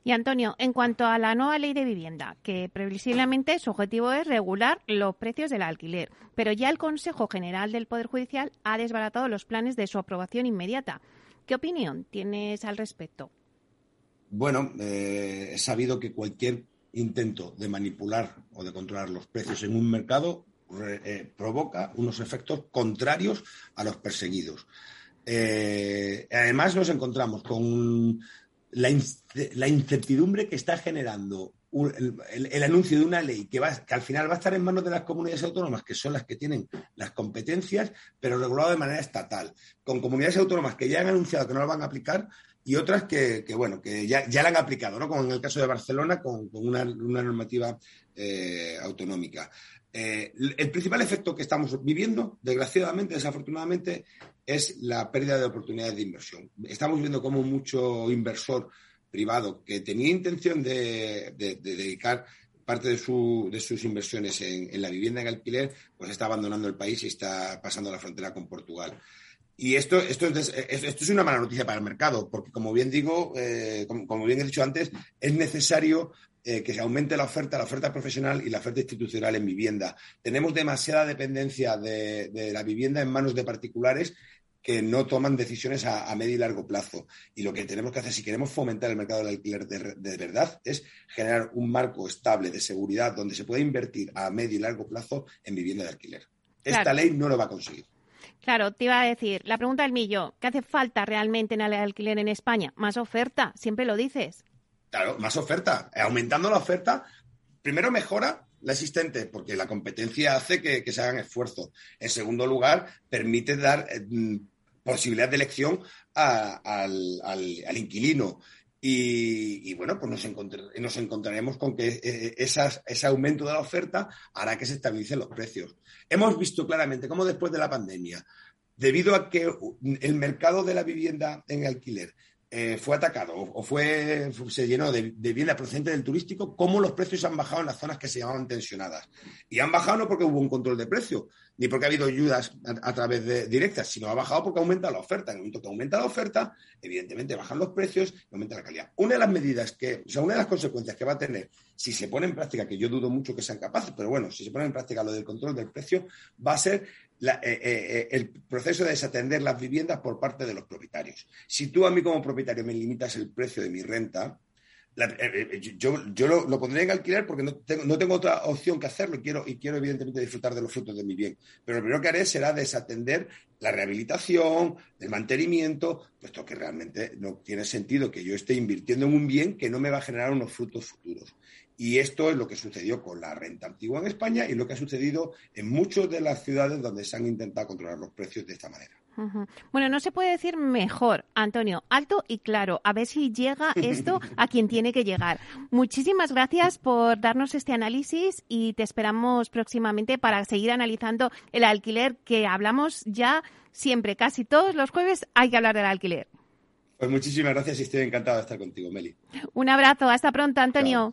A: Y Antonio, en cuanto a la nueva ley de vivienda, que previsiblemente su objetivo es regular los precios del alquiler, pero ya el Consejo General del Poder Judicial ha desbaratado los planes de su aprobación inmediata. ¿Qué opinión tienes al respecto?
F: Bueno, eh, he sabido que cualquier intento de manipular o de controlar los precios en un mercado eh, provoca unos efectos contrarios a los perseguidos. Eh, además, nos encontramos con la, incertidumbre que está generando el, anuncio de una ley que, va, que al final va a estar en manos de las comunidades autónomas, que son las que tienen las competencias, pero regulado de manera estatal, con comunidades autónomas que ya han anunciado que no lo van a aplicar y otras que, bueno, que ya, ya la han aplicado, ¿no? como en el caso de Barcelona, con, una, normativa eh, autonómica. Eh, el principal efecto que estamos viviendo, desgraciadamente, desafortunadamente, es la pérdida de oportunidades de inversión. Estamos viendo cómo mucho inversor privado que tenía intención de, dedicar parte de, sus inversiones en, la vivienda en alquiler, pues está abandonando el país y está pasando la frontera con Portugal. Y esto, esto, es, esto es una mala noticia para el mercado, porque como bien digo, eh, como, bien he dicho antes, es necesario eh, que se aumente la oferta, la oferta profesional y la oferta institucional en vivienda. Tenemos demasiada dependencia de, la vivienda en manos de particulares que no toman decisiones a, medio y largo plazo. Y lo que tenemos que hacer, si queremos fomentar el mercado del alquiler de, verdad, es generar un marco estable de seguridad donde se pueda invertir a medio y largo plazo en vivienda de alquiler. Esta ley no lo va a conseguir.
A: Claro, te iba a decir, la pregunta del millo, ¿qué hace falta realmente en el alquiler en España? Más oferta, siempre lo dices.
F: Claro, más oferta. Aumentando la oferta, primero mejora la existente, porque la competencia hace que, se hagan esfuerzos. En segundo lugar, permite dar eh, mm, posibilidad de elección al, inquilino. Y, bueno, pues nos, encontraremos con que eh, ese aumento de la oferta hará que se estabilicen los precios. Hemos visto claramente cómo después de la pandemia, debido a que el mercado de la vivienda en alquiler eh, fue atacado o fue, se llenó de, vivienda procedente del turístico, cómo los precios han bajado en las zonas que se llamaban tensionadas. Y han bajado no porque hubo un control de precio, ni porque ha habido ayudas a, través de directas, sino ha bajado porque aumenta la oferta. En el momento que aumenta la oferta, evidentemente bajan los precios y aumenta la calidad. Una de las medidas que, o sea, una de las consecuencias que va a tener, si se pone en práctica, que yo dudo mucho que sean capaces, pero bueno, si se pone en práctica lo del control del precio, va a ser eh, eh, eh, el proceso de desatender las viviendas por parte de los propietarios. Si tú a mí como propietario me limitas el precio de mi renta, yo, lo, pondré en alquiler porque no tengo, otra opción que hacerlo y quiero, y quiero evidentemente disfrutar de los frutos de mi bien. Pero lo primero que haré será desatender la rehabilitación, el mantenimiento, puesto que realmente no tiene sentido que yo esté invirtiendo en un bien que no me va a generar unos frutos futuros. Y esto es lo que sucedió con la renta antigua en España y lo que ha sucedido en muchas de las ciudades donde se han intentado controlar los precios de esta manera.
A: Bueno, no se puede decir mejor, Antonio, alto y claro, a ver si llega esto a quien tiene que llegar. Muchísimas gracias por darnos este análisis y te esperamos próximamente para seguir analizando el alquiler que hablamos ya siempre, casi todos los jueves hay que hablar del alquiler.
F: Pues muchísimas gracias y estoy encantado de estar contigo, Meli.
A: Un abrazo, hasta pronto, Antonio.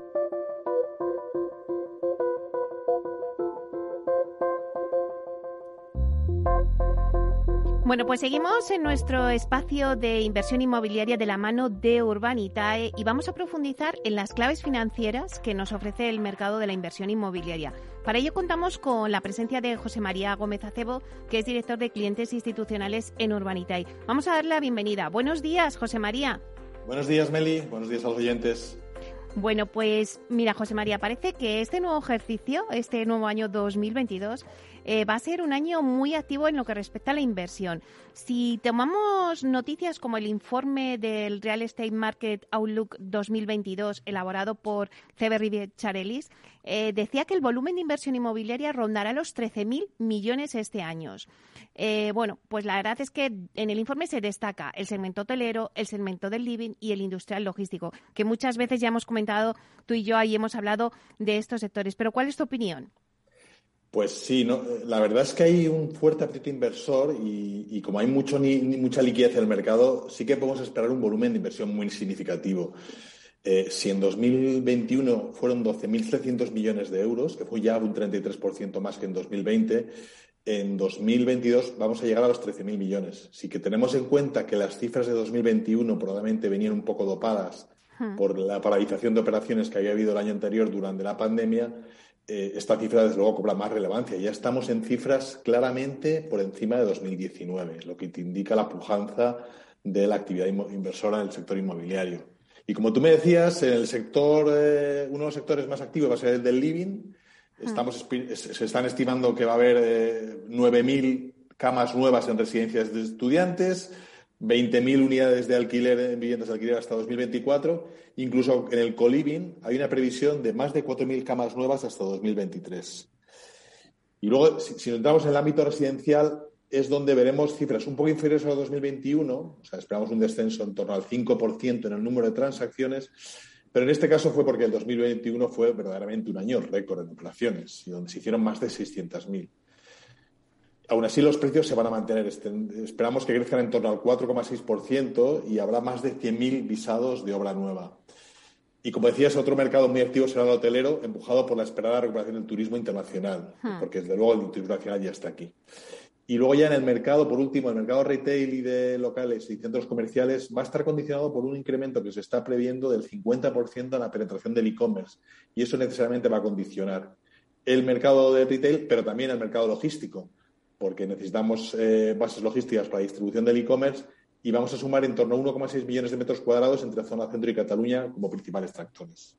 A: Bueno, pues seguimos en nuestro espacio de inversión inmobiliaria de la mano de Urbanitae y vamos a profundizar en las claves financieras que nos ofrece el mercado de la inversión inmobiliaria. Para ello contamos con la presencia de José María Gómez Acebo, que es director de clientes institucionales en Urbanitae. Vamos a darle la bienvenida. Buenos días, José María.
G: Buenos días, Meli. Buenos días a los oyentes.
A: Bueno, pues mira, José María, parece que este nuevo ejercicio, este nuevo año 2022, eh, va a ser un año muy activo en lo que respecta a la inversión. Si tomamos noticias como el informe del Real Estate Market Outlook 2022 elaborado por CBR Charelis, eh, decía que el volumen de inversión inmobiliaria rondará los 13.000 millones este año. Eh, bueno, pues la verdad es que en el informe se destaca el segmento hotelero, el segmento del living y el industrial logístico, que muchas veces ya hemos comentado tú y yo ahí hemos hablado de estos sectores. Pero ¿cuál es tu opinión?
G: Pues sí, no, la verdad es que hay un fuerte apetito inversor y, como hay mucho, ni, mucha liquidez en el mercado, sí que podemos esperar un volumen de inversión muy significativo. Eh, si en 2021 fueron 12.300 millones de euros, que fue ya un 33% más que en 2020, en 2022 vamos a llegar a los 13.000 millones. Si que tenemos en cuenta que las cifras de 2021 probablemente venían un poco dopadas hmm. por la paralización de operaciones que había habido el año anterior durante la pandemia, eh, esta cifra desde luego cobra más relevancia. Ya estamos en cifras claramente por encima de 2019, lo que te indica la pujanza de la actividad inversora en el sector inmobiliario. Y como tú me decías, en el sector, eh, uno de los sectores más activos va a ser el del living. Estamos, se están estimando que va a haber eh, 9.000 camas nuevas en residencias de estudiantes, 20.000 unidades de alquiler en viviendas de alquiler hasta 2024. Incluso en el coliving hay una previsión de más de 4.000 camas nuevas hasta 2023. Y luego, si, entramos en el ámbito residencial, es donde veremos cifras un poco inferiores a 2021, o sea, esperamos un descenso en torno al 5% en el número de transacciones, pero en este caso fue porque el 2021 fue verdaderamente un año récord en operaciones, y donde se hicieron más de 600.000. Aún así, los precios se van a mantener. Este, esperamos que crezcan en torno al 4,6% y habrá más de 100.000 visados de obra nueva. Y como decías, otro mercado muy activo será el hotelero, empujado por la esperada recuperación del turismo internacional, porque desde luego el turismo internacional ya está aquí. Y luego ya en el mercado, por último, el mercado retail y de locales y centros comerciales va a estar condicionado por un incremento que se está previendo del 50% en la penetración del e-commerce. Y eso necesariamente va a condicionar el mercado de retail, pero también el mercado logístico porque necesitamos eh, bases logísticas para la distribución del e-commerce y vamos a sumar en torno a 1,6 millones de metros cuadrados entre zona centro y Cataluña como principales tractores.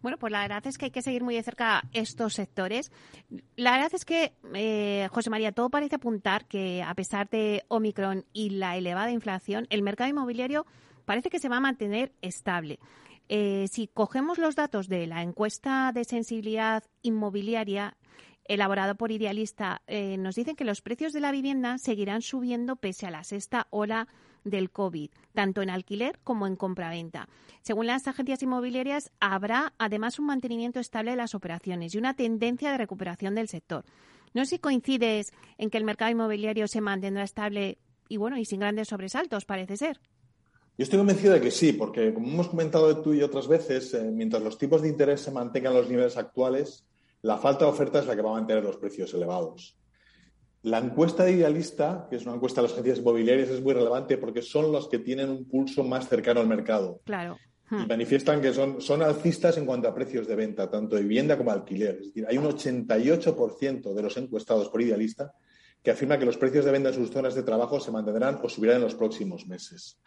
A: Bueno, pues la verdad es que hay que seguir muy de cerca estos sectores. La verdad es que, eh, José María, todo parece apuntar que a pesar de Omicron y la elevada inflación, el mercado inmobiliario parece que se va a mantener estable. Eh, si cogemos los datos de la encuesta de sensibilidad inmobiliaria, elaborado por Idealista, eh, nos dicen que los precios de la vivienda seguirán subiendo pese a la sexta ola del COVID, tanto en alquiler como en compraventa. Según las agencias inmobiliarias, habrá además un mantenimiento estable de las operaciones y una tendencia de recuperación del sector. No sé si coincides en que el mercado inmobiliario se mantendrá estable y bueno, y sin grandes sobresaltos, parece ser.
G: Yo estoy convencido de que sí, porque como hemos comentado tú y otras veces, eh, mientras los tipos de interés se mantengan los niveles actuales, la falta de oferta es la que va a mantener los precios elevados. La encuesta de Idealista, que es una encuesta de las agencias inmobiliarias, es muy relevante porque son los que tienen un pulso más cercano al mercado.
A: Claro.
G: Y hmm. manifiestan que son, son alcistas en cuanto a precios de venta, tanto de vivienda como de alquiler. Es decir, hay un 88% de los encuestados por Idealista que afirma que los precios de venta en sus zonas de trabajo se mantendrán o subirán en los próximos meses.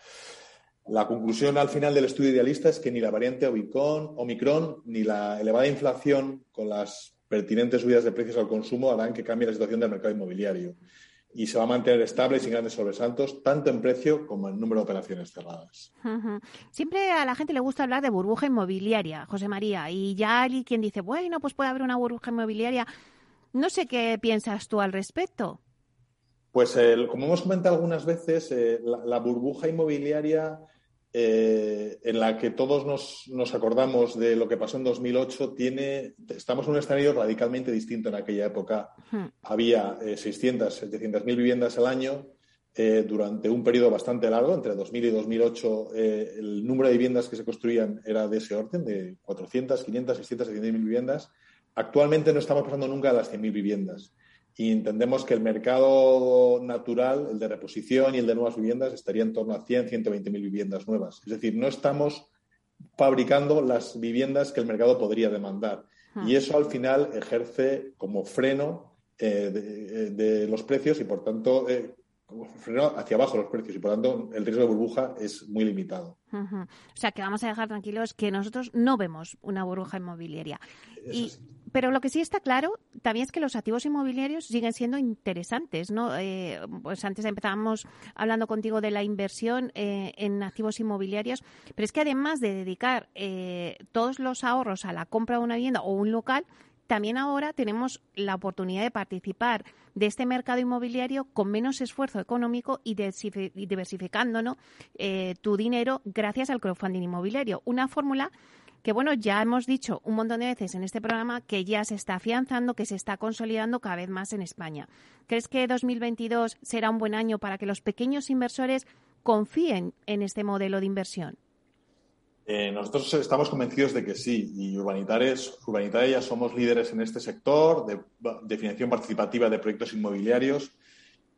G: La conclusión al final del estudio idealista es que ni la variante Omicron, Omicron ni la elevada inflación con las pertinentes subidas de precios al consumo harán que cambie la situación del mercado inmobiliario y se va a mantener estable y sin grandes sobresaltos, tanto en precio como en número de operaciones cerradas.
A: Siempre a la gente le gusta hablar de burbuja inmobiliaria, José María, y ya hay quien dice, bueno, pues puede haber una burbuja inmobiliaria. No sé qué piensas tú al respecto.
G: Pues como hemos comentado algunas veces, eh, la, burbuja inmobiliaria eh, en la que todos nos, acordamos de lo que pasó en 2008, tiene, estamos en un escenario radicalmente distinto en aquella época. Había 600, eh, 700.000 viviendas al año. Eh, durante un periodo bastante largo, entre 2000 y 2008, el número de viviendas que se construían era de ese orden, de 400, 500, 600, 700.000 viviendas. Actualmente no estamos pasando nunca a las 100.000 viviendas y entendemos que el mercado natural, el de reposición y el de nuevas viviendas, estaría en torno a 100, 120 mil viviendas nuevas. Es decir, no estamos fabricando las viviendas que el mercado podría demandar. Hmm. Y eso al final ejerce como freno eh, de, los precios y, por tanto, eh, frenó hacia abajo los precios y por tanto el riesgo de burbuja es muy limitado.
A: O sea que vamos a dejar tranquilos que nosotros no vemos una burbuja inmobiliaria. Y, pero lo que sí está claro también es que los activos inmobiliarios siguen siendo interesantes, ¿no? Eh, pues antes empezábamos hablando contigo de la inversión eh, en activos inmobiliarios, pero es que además de dedicar eh, todos los ahorros a la compra de una vivienda o un local, también ahora tenemos la oportunidad de participar de este mercado inmobiliario con menos esfuerzo económico y diversificando eh, tu dinero gracias al crowdfunding inmobiliario. Una fórmula que, bueno, ya hemos dicho un montón de veces en este programa que ya se está afianzando, que se está consolidando cada vez más en España. ¿Crees que 2022 será un buen año para que los pequeños inversores confíen en este modelo de inversión?
G: Eh, nosotros estamos convencidos de que sí, y Urbanitares, Urbanitaria somos líderes en este sector de, financiación participativa de proyectos inmobiliarios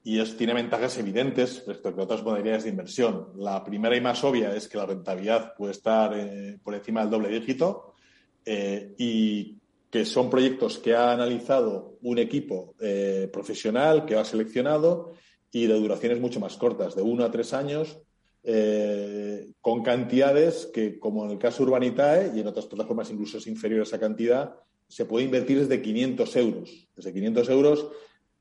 G: y es, tiene ventajas evidentes respecto a otras modalidades de inversión. La primera y más obvia es que la rentabilidad puede estar eh, por encima del doble dígito eh, y que son proyectos que ha analizado un equipo profesional que ha seleccionado y de duraciones mucho más cortas, de uno a tres años, eh, con cantidades que, como en el caso Urbanitae y en otras plataformas incluso es inferior a esa cantidad, se puede invertir desde 500 euros. Desde 500 euros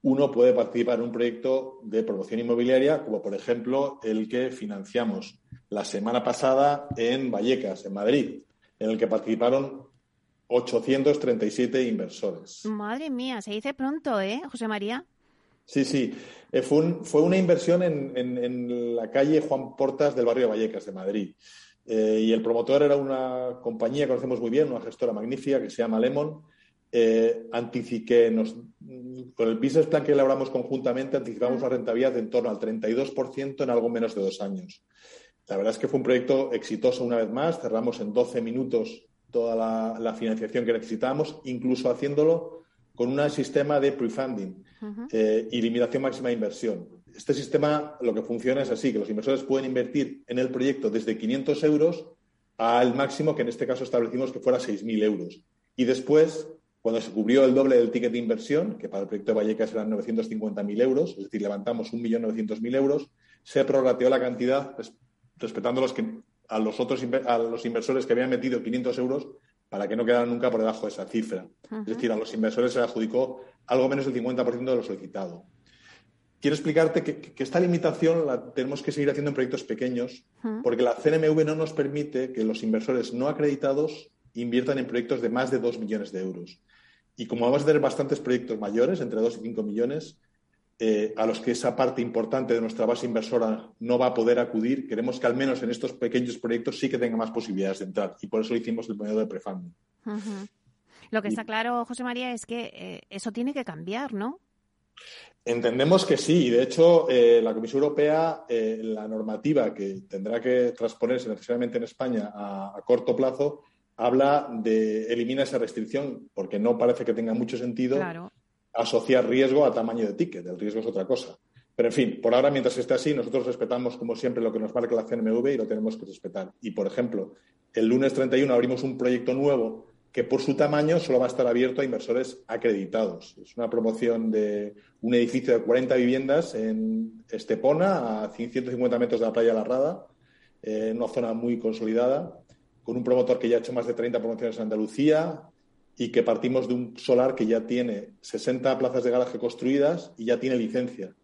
G: uno puede participar en un proyecto de promoción inmobiliaria, como por ejemplo el que financiamos la semana pasada en Vallecas, en Madrid, en el que participaron 837 inversores.
A: Madre mía, se dice pronto, ¿eh, José María?
G: Sí, sí. Eh, fue, fue, una inversión en, la calle Juan Portas del barrio de Vallecas de Madrid. Eh, y el promotor era una compañía que conocemos muy bien, una gestora magnífica que se llama Lemon. Eh, nos, con el business plan que elaboramos conjuntamente, anticipamos la rentabilidad de en torno al 32% en algo menos de dos años. La verdad es que fue un proyecto exitoso una vez más. Cerramos en 12 minutos toda la, la financiación que necesitábamos, incluso haciéndolo con un sistema de prefunding eh, y limitación máxima de inversión. Este sistema lo que funciona es así, que los inversores pueden invertir en el proyecto desde 500 euros al máximo que en este caso establecimos que fuera 6.000 euros. Y después, cuando se cubrió el doble del ticket de inversión, que para el proyecto de Vallecas eran 950.000 euros, es decir, levantamos 1.900.000 euros, se prorrateó la cantidad respetando los que, a los otros a los inversores que habían metido 500 euros para que no quedara nunca por debajo de esa cifra. Es decir, a los inversores se adjudicó algo menos del 50% de lo solicitado. Quiero explicarte que, esta limitación la tenemos que seguir haciendo en proyectos pequeños, porque la CNMV no nos permite que los inversores no acreditados inviertan en proyectos de más de 2 millones de euros. Y como vamos a tener bastantes proyectos mayores, entre 2 y 5 millones, eh, a los que esa parte importante de nuestra base inversora no va a poder acudir, queremos que al menos en estos pequeños proyectos sí que tenga más posibilidades de entrar. Y por eso hicimos el modelo de prefunding.
A: Lo que está claro, José María, es que eh, eso tiene que cambiar, ¿no?
G: Entendemos que sí, y de hecho eh, la Comisión Europea, la normativa que tendrá que transponerse necesariamente en España a, a, corto plazo, habla de elimina esa restricción, porque no parece que tenga mucho sentido claro asociar riesgo a tamaño de ticket. El riesgo es otra cosa. Pero, en fin, por ahora, mientras esté así, nosotros respetamos, como siempre, lo que nos marca la CNMV y lo tenemos que respetar. Y, por ejemplo, el lunes 31 abrimos un proyecto nuevo que, por su tamaño, solo va a estar abierto a inversores acreditados. Es una promoción de un edificio de 40 viviendas en Estepona, a 150 metros de la playa La Rada, en una zona muy consolidada, con un promotor que ya ha hecho más de 30 promociones en Andalucía, y que partimos de un solar que ya tiene 60 plazas de garaje construidas y ya tiene licencia.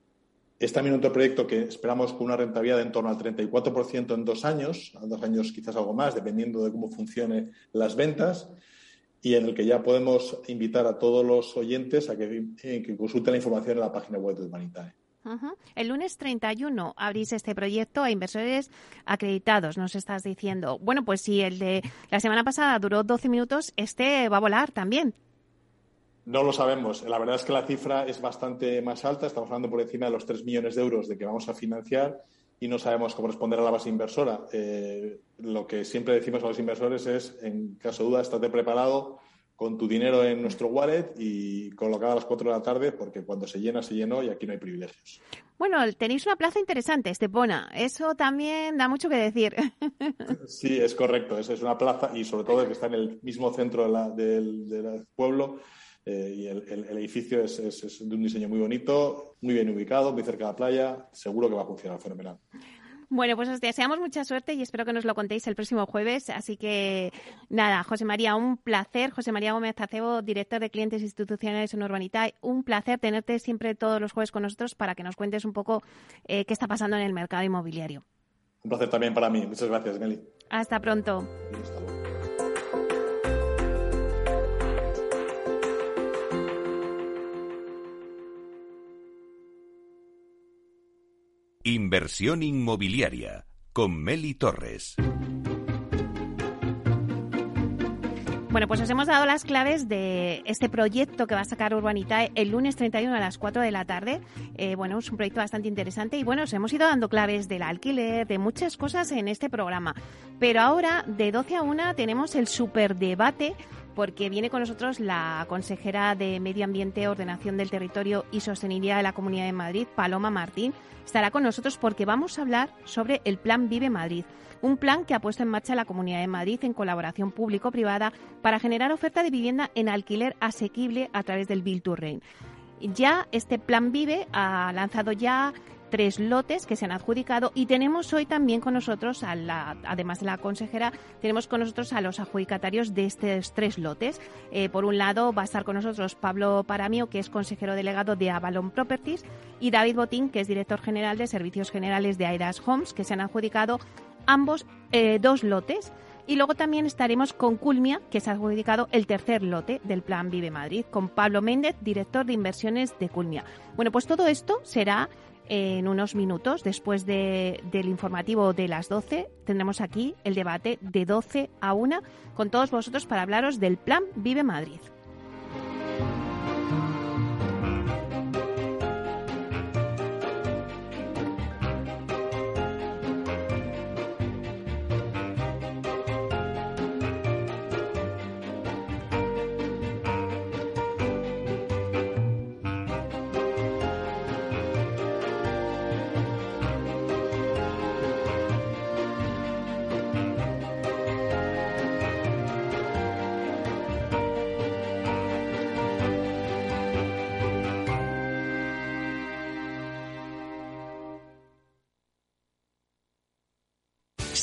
G: Es también otro proyecto que esperamos con una rentabilidad de en torno al 34% en dos años, en dos años quizás algo más, dependiendo de cómo funcionen las ventas, y en el que ya podemos invitar a todos los oyentes a que, eh, consulten la información en la página web de Humanitae.
A: El lunes 31 abrís este proyecto a inversores acreditados, nos estás diciendo. Bueno, pues si el de la semana pasada duró 12 minutos, este va a volar también.
G: No lo sabemos. La verdad es que la cifra es bastante más alta. Estamos hablando por encima de los 3 millones de euros de que vamos a financiar y no sabemos cómo responder a la base inversora. Eh, lo que siempre decimos a los inversores es, en caso de duda, estate preparado con tu dinero en nuestro wallet y colocado a las 4 de la tarde, porque cuando se llena, se llenó y aquí no hay privilegios.
A: Bueno, tenéis una plaza interesante, Estepona. Eso también da mucho que decir.
G: Sí, es correcto. Esa es una plaza y sobre todo que está en el mismo centro del, pueblo. eh, y el, edificio es, es, de un diseño muy bonito, muy bien ubicado, muy cerca de la playa. Seguro que va a funcionar fenomenal.
A: Bueno, pues os deseamos mucha suerte y espero que nos lo contéis el próximo jueves. Así que nada, José María, un placer. José María Gómez Acebo, director de clientes institucionales en Urbanita. Un placer tenerte siempre todos los jueves con nosotros para que nos cuentes un poco eh, qué está pasando en el mercado inmobiliario.
G: Un placer también para mí. Muchas gracias, Meli.
A: Hasta pronto.
C: Inversión inmobiliaria con Meli Torres.
A: Bueno, pues os hemos dado las claves de este proyecto que va a sacar Urbanitae el lunes 31 a las 4 de la tarde. Eh, bueno, es un proyecto bastante interesante y bueno, os hemos ido dando claves del alquiler, de muchas cosas en este programa. Pero ahora, de 12 a 1, tenemos el superdebate porque viene con nosotros la consejera de Medio Ambiente, Ordenación del Territorio y Sostenibilidad de la Comunidad de Madrid, Paloma Martín. Estará con nosotros porque vamos a hablar sobre el Plan Vive Madrid, un plan que ha puesto en marcha la Comunidad de Madrid en colaboración público-privada para generar oferta de vivienda en alquiler asequible a través del Bill to Rent. Ya este Plan Vive ha lanzado ya tres lotes que se han adjudicado y tenemos hoy también con nosotros, a la, además de la consejera, tenemos con nosotros a los adjudicatarios de estos tres lotes. Eh, por un lado va a estar con nosotros Pablo Paramio, que es consejero delegado de Avalon Properties, y David Botín, que es director general de Servicios Generales de Aidas Homes, que se han adjudicado ambos eh, dos lotes. Y luego también estaremos con Culmia, que se ha adjudicado el tercer lote del Plan Vive Madrid, con Pablo Méndez, director de inversiones de Culmia. Bueno, pues todo esto será en unos minutos, después del informativo de las 12, tendremos aquí el debate de 12 a 1 con todos vosotros para hablaros del Plan Vive Madrid.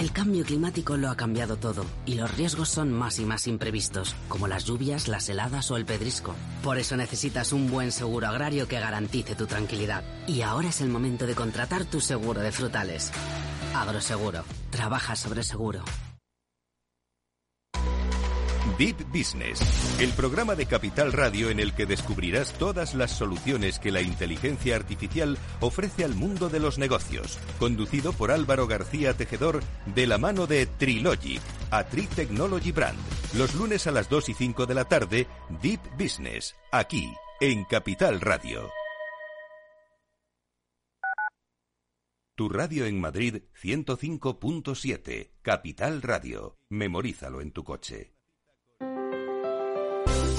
H: El cambio climático lo ha cambiado todo y los riesgos son más y más imprevistos, como las lluvias, las heladas o el pedrisco. Por eso necesitas un buen seguro agrario que garantice tu tranquilidad. Y ahora es el momento de contratar tu seguro de frutales. Agroseguro. Trabaja sobre seguro.
C: Deep Business, el programa de Capital Radio en el que descubrirás todas las soluciones que la inteligencia artificial ofrece al mundo de los negocios, conducido por Álvaro García Tejedor de la mano de Trilogic, a Tri Technology Brand, los lunes a las 2 y 5 de la tarde, Deep Business, aquí, en Capital Radio. Tu radio en Madrid 105.7, Capital Radio. Memorízalo en tu coche.